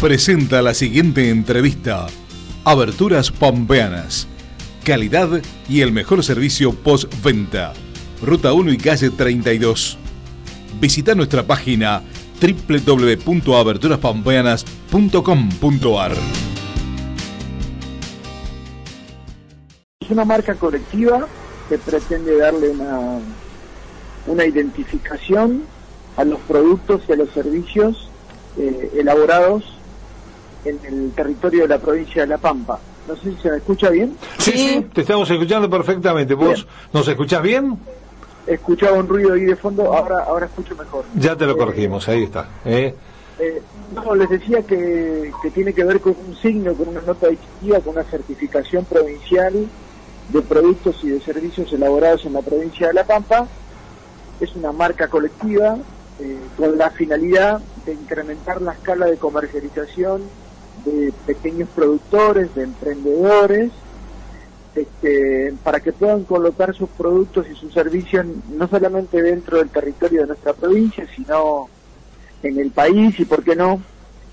presenta la siguiente entrevista. Aberturas Pampeanas. Calidad y el mejor servicio postventa. Ruta 1 y calle 32. Visita nuestra página www.aberturaspampeanas.com.ar. Es una marca colectiva que pretende darle una, una identificación a los productos y a los servicios eh, elaborados en el territorio de la provincia de La Pampa. No sé si se me escucha bien. Sí, sí, te estamos escuchando perfectamente. ¿Vos nos escuchás bien? Escuchaba un ruido ahí de fondo, ahora ahora escucho mejor. Ya te lo corregimos, ahí está. ¿eh? Eh, no, les decía que, que tiene que ver con un signo, con una nota distintiva, con una certificación provincial de productos y de servicios elaborados en la provincia de La Pampa. Es una marca colectiva eh, con la finalidad de incrementar la escala de comercialización de pequeños productores, de emprendedores, este, para que puedan colocar sus productos y sus servicios no solamente dentro del territorio de nuestra provincia, sino en el país y, por qué no,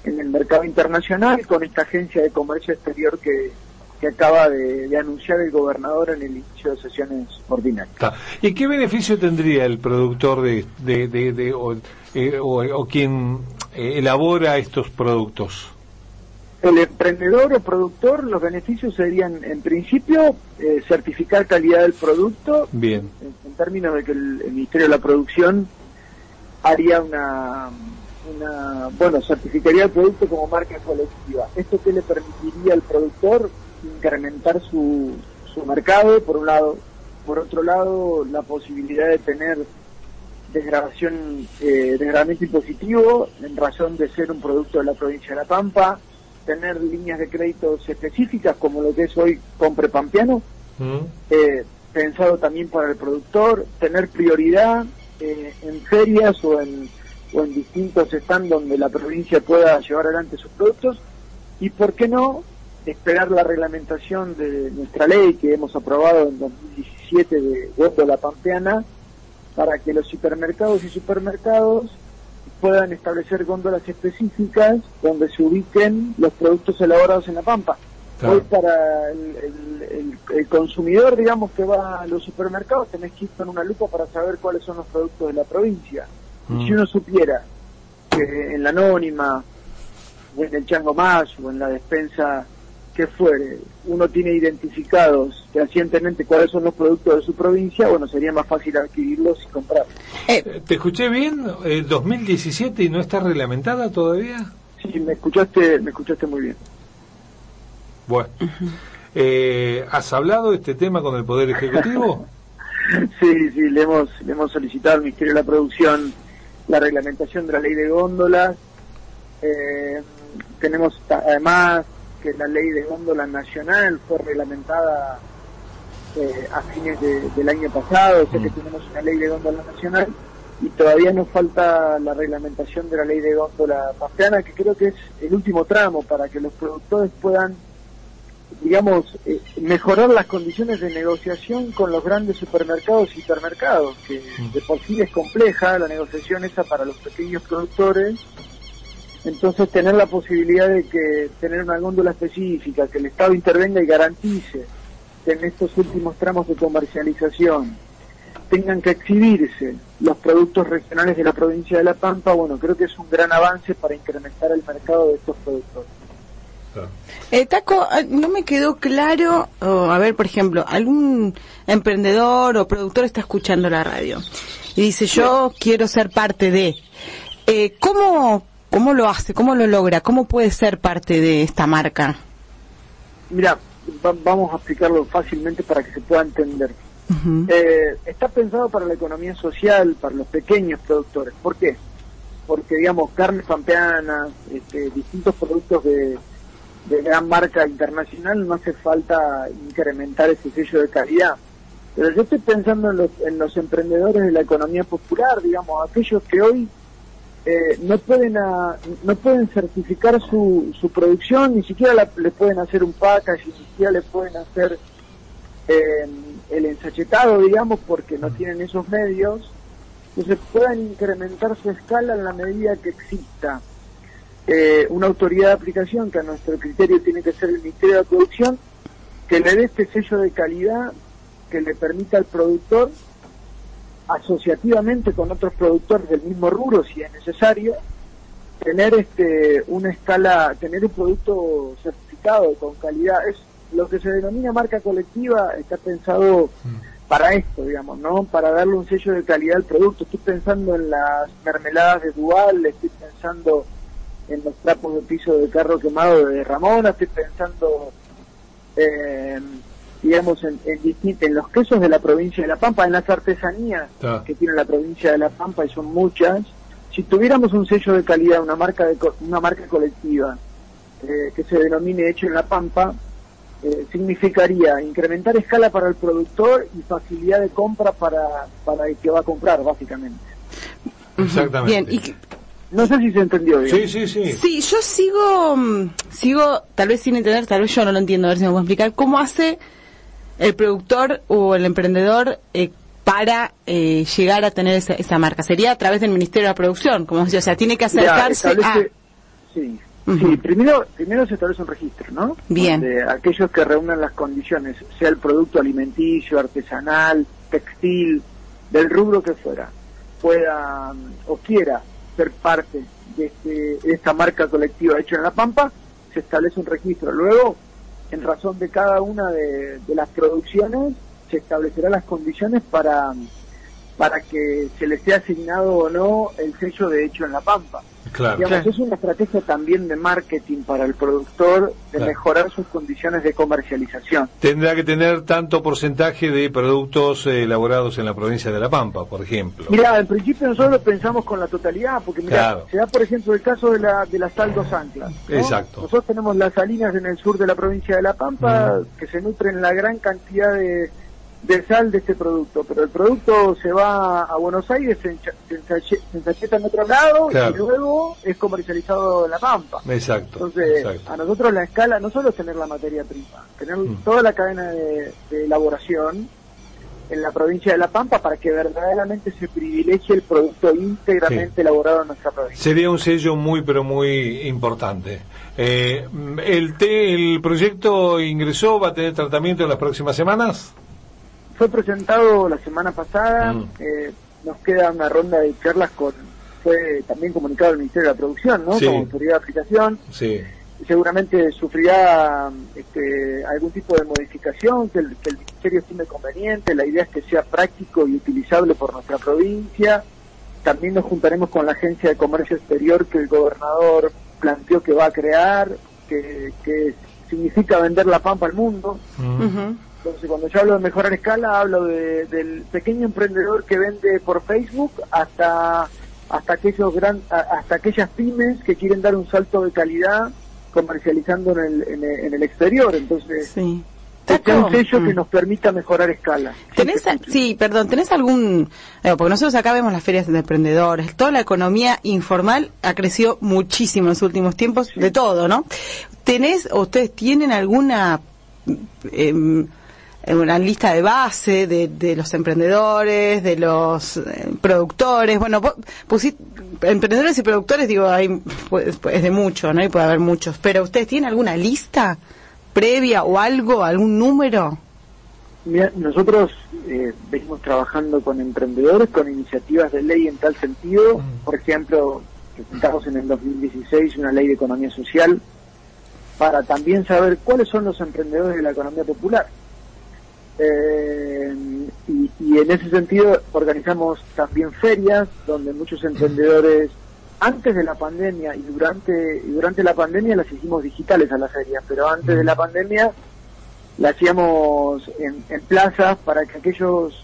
en el mercado internacional con esta agencia de comercio exterior que, que acaba de, anunciar el gobernador en el inicio de sesiones ordinarias. ¿Y qué beneficio tendría el productor de, de, eh, o, quien eh, elabora estos productos? El emprendedor o productor, los beneficios serían, en principio, eh, certificar calidad del producto. Bien. En, términos de que el, Ministerio de la Producción haría una, una, bueno, certificaría el producto como marca colectiva. ¿Esto qué le permitiría al productor? incrementar su, su mercado, por un lado. Por otro lado, la posibilidad de tener desgrabación, eh, desgrabamiento impositivo en razón de ser un producto de la provincia de La Pampa, tener líneas de créditos específicas como lo que es hoy Compre Pampeano, mm. eh, pensado también para el productor, tener prioridad eh, en ferias o en, o en distintos stands donde la provincia pueda llevar adelante sus productos y, ¿por qué no?, esperar la reglamentación de nuestra ley que hemos aprobado en 2017 de la pampeana para que los supermercados y supermercados puedan establecer góndolas específicas donde se ubiquen los productos elaborados en la pampa. Hoy para el, consumidor, digamos, que va a los supermercados, tenés que ir con una lupa para saber cuáles son los productos de la provincia. Y mm. si uno supiera que en la anónima, o en el chango más, o en la despensa que fuere, uno tiene identificados recientemente cuáles son los productos de su provincia, bueno, sería más fácil adquirirlos y comprarlos. Eh, ¿Te escuché bien? ¿El 2017 y no está reglamentada todavía? Sí, me escuchaste, me escuchaste muy bien. Bueno, eh, ¿has hablado de este tema con el Poder Ejecutivo? sí, sí, le hemos, le hemos solicitado al Ministerio de la Producción la reglamentación de la ley de góndolas. Eh, tenemos además que la ley de góndola nacional fue reglamentada eh, a fines del año pasado, sé que mm. tenemos una ley de góndola nacional y todavía nos falta la reglamentación de la ley de góndola pampeana, que creo que es el último tramo para que los productores puedan, digamos, eh, mejorar las condiciones de negociación con los grandes supermercados y hipermercados, que mm. de por sí es compleja la negociación esa para los pequeños productores entonces tener la posibilidad de que tener una góndola específica, que el Estado intervenga y garantice que en estos últimos tramos de comercialización tengan que exhibirse los productos regionales de la provincia de La Pampa, bueno, creo que es un gran avance para incrementar el mercado de estos productos. Eh, Taco, ah, no me quedó claro, a ver, por ejemplo, algún emprendedor o productor está escuchando la radio y dice, yo quiero ser parte de... Eh, ¿Cómo ¿Cómo lo hace? ¿Cómo lo logra? ¿Cómo puede ser parte de esta marca? Mira, vamos a explicarlo fácilmente para que se pueda entender. Eh, está pensado para la economía social, para los pequeños productores. ¿Por qué? Porque, digamos, carnes pampeanas, este, distintos productos de, gran marca internacional, no hace falta incrementar ese sello de calidad. Pero yo estoy pensando en los, en los emprendedores de la economía popular, digamos, aquellos que hoy eh, no pueden no pueden certificar su, su producción, ni siquiera le pueden hacer un package, ni siquiera le pueden hacer eh, el ensachetado, digamos, porque no tienen esos medios, entonces puedan incrementar su escala en la medida que exista. Eh, una autoridad de aplicación que a nuestro criterio tiene que ser el Ministerio de Producción, que le dé este sello de calidad que le permita al productor, asociativamente con otros productores del mismo rubro, si es necesario, tener este una escala, tener un producto certificado con calidad. Es lo que se denomina marca colectiva, está pensado mm. para esto, digamos, ¿no? Para darle un sello de calidad al producto. Estoy pensando en las mermeladas de Dual, estoy pensando en los trapos de piso de carro quemado de Ramona, estoy pensando, eh, digamos, en, en, los quesos de la provincia de La Pampa, en las artesanías que tiene la provincia de La Pampa, y son muchas. Si tuviéramos un sello de calidad, una marca, de, una marca colectiva eh, que se denomine Hecho en La Pampa, eh, significaría incrementar escala para el productor y facilidad de compra para, para el que va a comprar, básicamente. Exactamente. Bien, no sé si se entendió bien. Sí, sí, sí. Sí, yo sigo, mm, sigo, tal vez sin entender, tal vez yo no lo entiendo, a ver si me puedo explicar, cómo hace el productor o el emprendedor eh, para eh, llegar a tener esa, marca. Sería a través del Ministerio de la Producción, como decía, o sea, tiene que acercarse a... Sí, sí primero, primero se establece un registro, ¿no? Bien. De aquellos que reúnan las condiciones, sea el producto alimenticio, artesanal, textil, del rubro que fuera, pueda o quiera ser parte este, de, esta marca colectiva hecha en La Pampa, se establece un registro. Luego, en razón de cada una de, las producciones, se establecerán las condiciones para, para que se le sea asignado o no el sello de hecho en La Pampa. Claro. Es una estrategia también de marketing para el productor de mejorar sus condiciones de comercialización. Tendrá que tener tanto porcentaje de productos eh, elaborados en la provincia de La Pampa, por ejemplo. Mira, en principio nosotros pensamos con la totalidad, porque mira, se da por ejemplo el caso de la, de la sal dos anclas. Exacto. Nosotros tenemos las salinas en el sur de la provincia de La Pampa que se nutren la gran cantidad de de sal de este producto, pero el producto se va a Buenos Aires, se, ensacheta en otro lado y luego es comercializado en La Pampa. Exacto. Entonces, a nosotros la escala no solo es tener la materia prima, tener mm. toda la cadena de, elaboración en la provincia de La Pampa para que verdaderamente se privilegie el producto íntegramente elaborado en nuestra provincia. Sería un sello muy, pero muy importante. Eh, el, ¿El proyecto ingresó, va a tener tratamiento en las próximas semanas? Fue presentado la semana pasada, mm. eh, nos queda una ronda de charlas con, fue también comunicado el Ministerio de la Producción, ¿no? Como autoridad de aplicación. Sí. Seguramente sufrirá este, algún tipo de modificación que el, que el Ministerio estime conveniente. La idea es que sea práctico y utilizable por nuestra provincia. También nos juntaremos con la Agencia de Comercio Exterior que el gobernador planteó que va a crear, que, que significa vender la pampa al mundo. Mm. Entonces, cuando yo hablo de mejorar escala, hablo del pequeño emprendedor que vende por Facebook hasta hasta aquellos gran, hasta aquellas pymes que quieren dar un salto de calidad comercializando en el, en el, exterior. Entonces, sí. un sello que mm. nos permita mejorar escala. ¿Tenés, sí, perdón, ¿tenés algún...? Eh, porque nosotros acá vemos las ferias de emprendedores, toda la economía informal ha crecido muchísimo en los últimos tiempos, de todo, ¿no? ¿Tenés o ustedes tienen alguna... Eh, una lista de base de, de los emprendedores, de los eh, productores. Bueno, pusiste, emprendedores y productores, digo, hay, pues, es de mucho, ¿no? Y puede haber muchos. Pero ¿ustedes tienen alguna lista previa o algo, algún número? Mira, nosotros eh, venimos trabajando con emprendedores, con iniciativas de ley en tal sentido. Mm. Por ejemplo, presentamos en el 2016 una ley de economía social para también saber cuáles son los emprendedores de la economía popular eh, y, en ese sentido organizamos también ferias donde muchos emprendedores antes de la pandemia y durante y durante la pandemia las hicimos digitales a las ferias, pero antes de la pandemia las hacíamos en, en plazas para que aquellos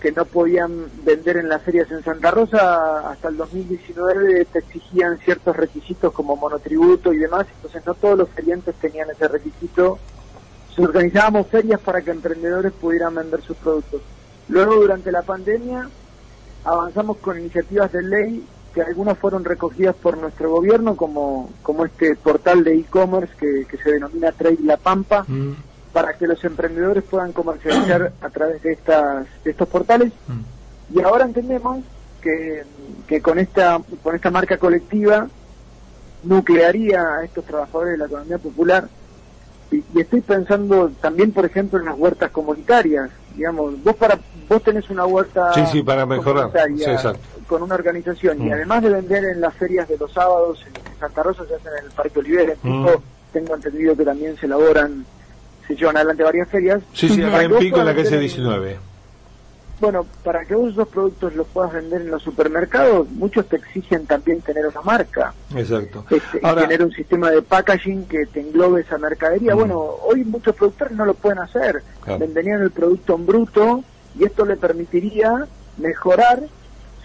que no podían vender en las ferias en Santa Rosa hasta el 2019 te exigían ciertos requisitos como monotributo y demás, entonces no todos los feriantes tenían ese requisito organizábamos ferias para que emprendedores pudieran vender sus productos. Luego, durante la pandemia, avanzamos con iniciativas de ley que algunas fueron recogidas por nuestro gobierno, como, como este portal de e-commerce que, se denomina Trade La Pampa, mm. para que los emprendedores puedan comercializar a través de, estas, de estos portales. Mm. Y ahora entendemos que, que con, esta, con esta marca colectiva nuclearía a estos trabajadores de la economía popular. Y, estoy pensando también, por ejemplo, en las huertas comunitarias. Digamos, vos para vos tenés una huerta sí, sí, para mejorar. con una organización y mm. además de vender en las ferias de los sábados en Santa Rosa se hacen en el Parque Olivera, mm. tengo entendido que también se elaboran, se llevan adelante varias ferias. Sí, sí, acá en Pico en la calle 19 bueno, para que vos esos productos los puedas vender en los supermercados, muchos te exigen también tener una marca. Exacto. Este, tener un sistema de packaging que te englobe esa mercadería. Mm. Bueno, hoy muchos productores no lo pueden hacer. Venderían el producto en bruto y esto le permitiría mejorar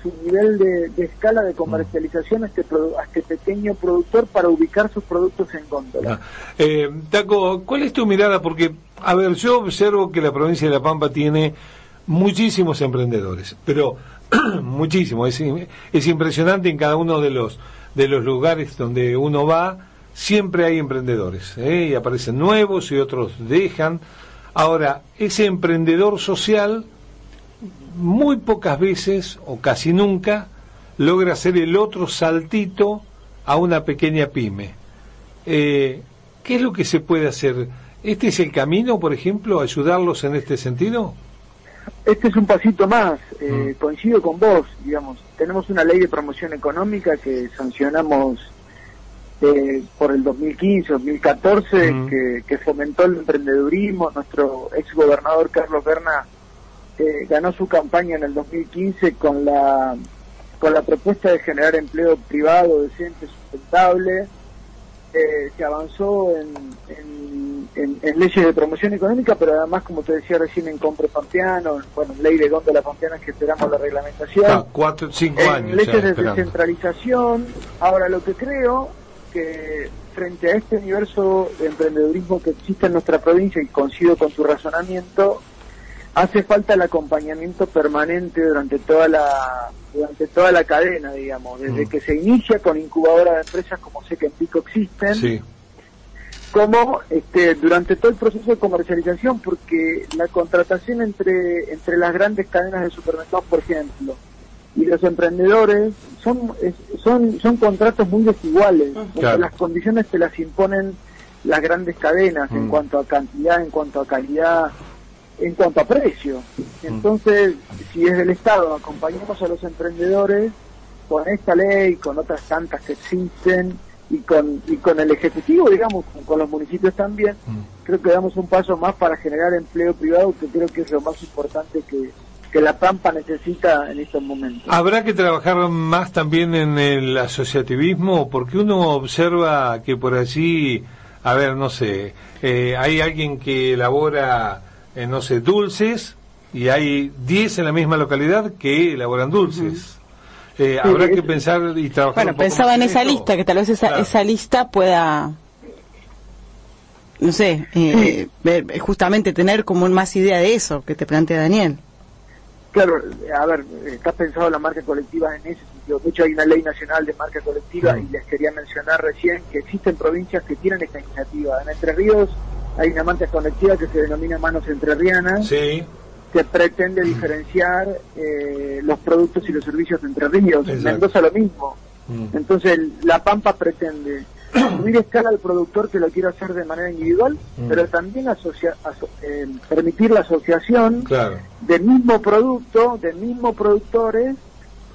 su nivel de, escala de comercialización a, este a este pequeño productor para ubicar sus productos en góndola. Ah. Eh, Taco, ¿cuál es tu mirada? Porque, a ver, yo observo que la provincia de La Pampa tiene muchísimos emprendedores, pero muchísimo, es, es, impresionante en cada uno de los, de los lugares donde uno va, siempre hay emprendedores, ¿eh? y aparecen nuevos y otros dejan. Ahora, ese emprendedor social muy pocas veces o casi nunca logra hacer el otro saltito a una pequeña pyme. Eh, ¿Qué es lo que se puede hacer? ¿Este es el camino, por ejemplo, ayudarlos en este sentido? Este es un pasito más, eh, mm. coincido con vos, digamos, tenemos una ley de promoción económica que sancionamos eh, por el 2015-2014, mm. que, que, fomentó el emprendedurismo, nuestro ex gobernador Carlos Berna eh, ganó su campaña en el 2015 con la, con la propuesta de generar empleo privado decente, sustentable, eh, se avanzó en, en, leyes de promoción económica, pero además, como te decía recién, en compra pampeano, bueno, ley de la pampeana que esperamos la reglamentación. Ah, cuatro, cinco años. Leyes de descentralización. Ahora, lo que creo que frente a este universo de emprendedurismo que existe en nuestra provincia, y coincido con tu razonamiento, hace falta el acompañamiento permanente durante toda la durante toda la cadena, digamos, desde mm. que se inicia con incubadoras de empresas como sé que en Pico existen, como este, durante todo el proceso de comercialización, porque la contratación entre, entre las grandes cadenas de supermercados, por ejemplo, y los emprendedores son, son, son contratos muy desiguales, porque las condiciones se las imponen las grandes cadenas en mm. cuanto a cantidad, en cuanto a calidad, en cuanto a precio. Mm. Entonces, si desde el Estado acompañamos a los emprendedores con esta ley, con otras tantas que existen, y con, y con el Ejecutivo, digamos, con, los municipios también, mm. creo que damos un paso más para generar empleo privado, que creo que es lo más importante que, que la Pampa necesita en estos momentos. Habrá que trabajar más también en el asociativismo, porque uno observa que por allí, a ver, no sé, eh, hay alguien que elabora eh, no sé, dulces, y hay 10 en la misma localidad que elaboran dulces. Eh, habrá que pensar y trabajar. Bueno, pensaba en esa lista, que tal vez esa, esa lista pueda, no sé, eh, justamente tener como más idea de eso que te plantea Daniel. Claro, a ver, está pensado la marca colectiva en ese sentido. De hecho, hay una ley nacional de marca colectiva y les quería mencionar recién que existen provincias que tienen esta iniciativa. En Entre Ríos hay una marca colectiva que se denomina Manos Entrerrianas, sí. Que pretende diferenciar eh, los productos y los servicios de Entre Ríos. En Mendoza lo mismo. Mm. Entonces, La Pampa pretende subir escala al productor que lo quiere hacer de manera individual, mm. pero también eh, permitir la asociación del mismo producto, de mismo productores,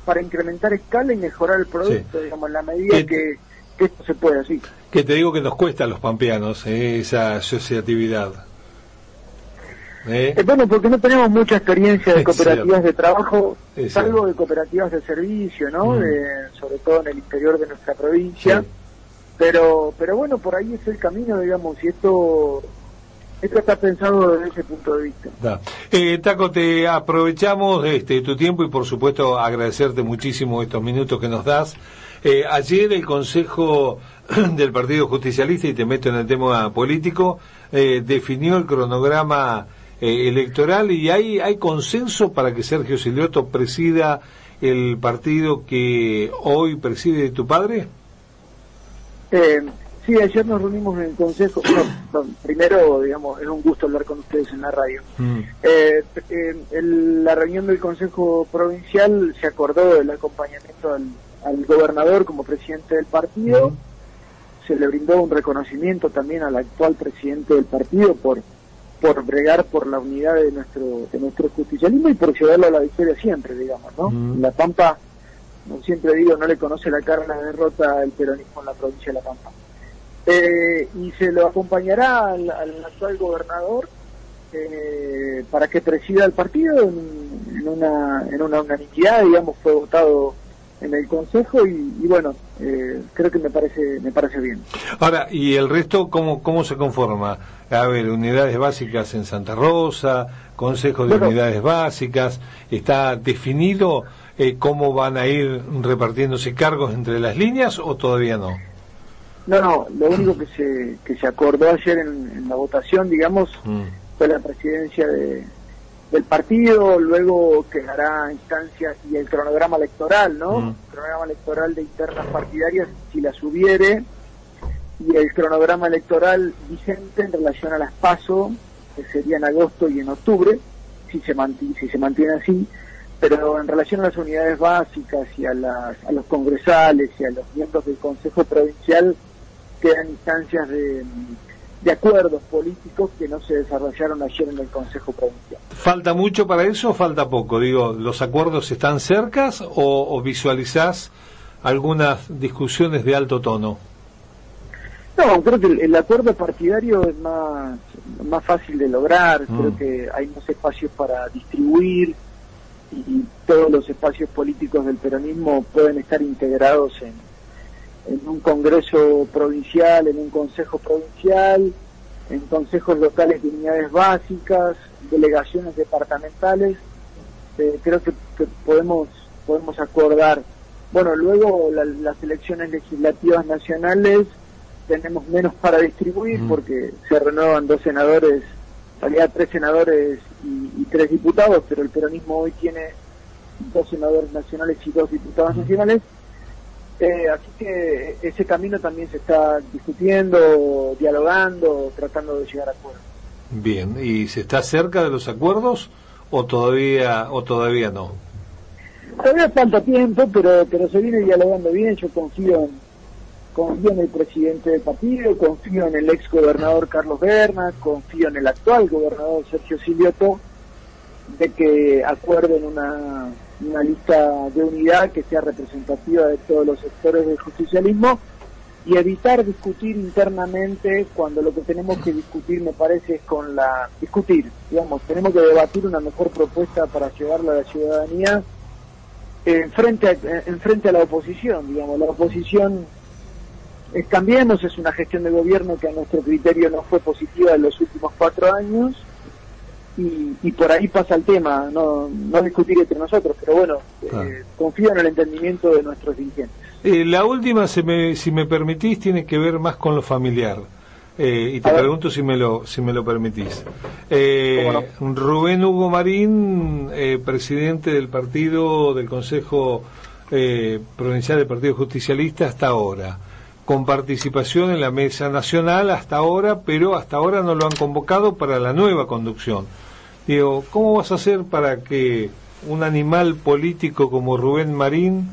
para incrementar escala y mejorar el producto, digamos, en la medida que que esto se puede así. Que te digo que nos cuesta a los pampeanos eh, esa asociatividad. ¿Eh? Eh, bueno, porque no tenemos mucha experiencia de cooperativas de trabajo, salvo de cooperativas de servicio, ¿no? Mm. sobre todo en el interior de nuestra provincia. Pero, pero bueno, por ahí es el camino, digamos, y esto esto está pensado desde ese punto de vista. Taco, te aprovechamos este, tu tiempo y por supuesto agradecerte muchísimo estos minutos que nos das. Eh, ayer el Consejo del Partido Justicialista, y te meto en el tema político, eh, definió el cronograma eh, electoral y hay, hay consenso para que Sergio Silioto presida el partido que hoy preside tu padre. sí, ayer nos reunimos en el Consejo. primero, digamos, es un gusto hablar con ustedes en la radio. Mm. la reunión del Consejo Provincial se acordó del acompañamiento al al gobernador como presidente del partido se le brindó un reconocimiento también al actual presidente del partido por por bregar por la unidad de nuestro de nuestro justicialismo y por llevarlo a la victoria siempre, digamos, ¿no? La Pampa, como siempre digo, no le conoce la cara a la derrota del peronismo en la provincia de La Pampa. Eh, y se lo acompañará al, actual gobernador eh, para que presida el partido en, una, en una unanimidad, digamos, fue votado en el consejo y, bueno eh, creo que me parece me parece bien. Ahora y el resto cómo cómo se conforma a ver unidades básicas en Santa Rosa consejo de unidades básicas está definido eh, cómo van a ir repartiéndose cargos entre las líneas o todavía no no no lo único que se que se acordó ayer en, la votación digamos mm. fue la presidencia de del partido, luego quedará instancias y el cronograma electoral, ¿no? Mm. cronograma electoral de internas partidarias, si las hubiere, y el cronograma electoral vigente en relación a las PASO, que sería en agosto y en octubre, si se, mantiene, si se mantiene así, pero en relación a las unidades básicas y a, las, a los congresales y a los miembros del Consejo Provincial, quedan instancias de de acuerdos políticos que no se desarrollaron ayer en el Consejo Provincial. ¿Falta mucho para eso o falta poco? Digo, ¿los acuerdos están cercas o, visualizás algunas discusiones de alto tono? No, creo que el, acuerdo partidario es más, más fácil de lograr, mm. creo que hay más espacios para distribuir y todos los espacios políticos del peronismo pueden estar integrados en, en un congreso provincial, en un consejo provincial, en consejos locales de unidades básicas, delegaciones departamentales. Eh, creo que, podemos podemos acordar. Bueno, luego las elecciones legislativas nacionales tenemos menos para distribuir mm. porque se renuevan dos senadores, salía tres senadores y, tres diputados, pero el peronismo hoy tiene dos senadores nacionales y dos diputados mm. nacionales eh, así que ese camino también se está discutiendo, dialogando, tratando de llegar a acuerdos. Bien, ¿y se está cerca de los acuerdos o todavía o todavía no? Todavía falta tiempo, pero pero se viene dialogando bien. Yo confío en confío en el presidente del partido, confío en el ex gobernador Carlos Berna, confío en el actual gobernador Sergio Silioto de que acuerden una una lista de unidad que sea representativa de todos los sectores del justicialismo y evitar discutir internamente cuando lo que tenemos que discutir me parece es con la discutir digamos tenemos que debatir una mejor propuesta para llevarla a la ciudadanía en frente a, en frente a la oposición digamos. La oposición es cambiemos es una gestión de gobierno que a nuestro criterio no fue positiva en los últimos cuatro años y, por ahí pasa el tema, no, no discutir entre nosotros, pero bueno, eh, confío en el entendimiento de nuestros dirigentes. Eh, la última, si me, si me permitís, tiene que ver más con lo familiar. Eh, y te pregunto si me lo si me lo permitís. Rubén Hugo Marín, presidente del partido del Consejo Provincial del Partido Justicialista hasta ahora, con participación en la mesa nacional hasta ahora, pero hasta ahora no lo han convocado para la nueva conducción. Digo, ¿cómo vas a hacer para que un animal político como Rubén Marín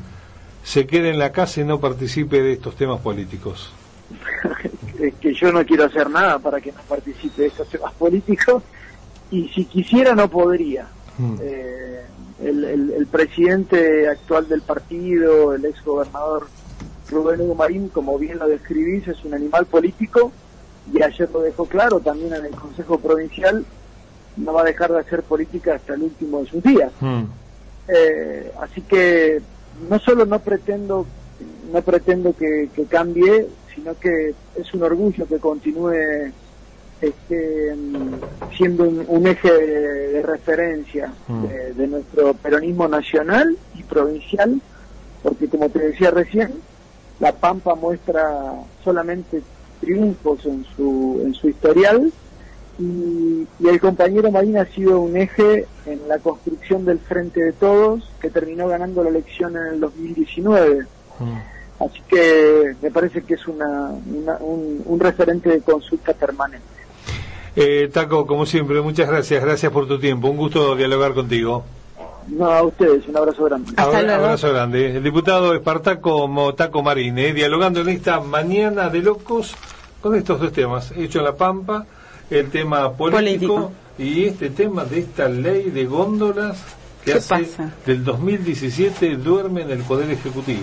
se quede en la casa y no participe de estos temas políticos? es que yo no quiero hacer nada para que no participe de estos temas políticos y si quisiera no podría. Mm. Eh, el, presidente actual del partido, el ex gobernador Rubén Hugo Marín, como bien lo describís, es un animal político y ayer lo dejó claro también en el Consejo Provincial no va a dejar de hacer política hasta el último de sus días. Hmm. Eh, así que no solo no pretendo no pretendo que, cambie, sino que es un orgullo que continúe este, siendo un, eje de, referencia hmm. de, nuestro peronismo nacional y provincial, porque como te decía recién, La Pampa muestra solamente triunfos en su, en su historial y, el compañero Marín ha sido un eje en la construcción del Frente de Todos, que terminó ganando la elección en el 2019. Mm. Así que me parece que es una, un, referente de consulta permanente. Eh, Taco, como siempre, muchas gracias, gracias por tu tiempo, un gusto dialogar contigo. No, a ustedes, un abrazo grande. Hasta un abrazo grande. El diputado Espartaco Motaco Marín, eh, dialogando en esta mañana de locos con estos dos temas, hecho en la Pampa, el tema político, y este tema de esta ley de góndolas que hace del 2017 duerme en el Poder Ejecutivo.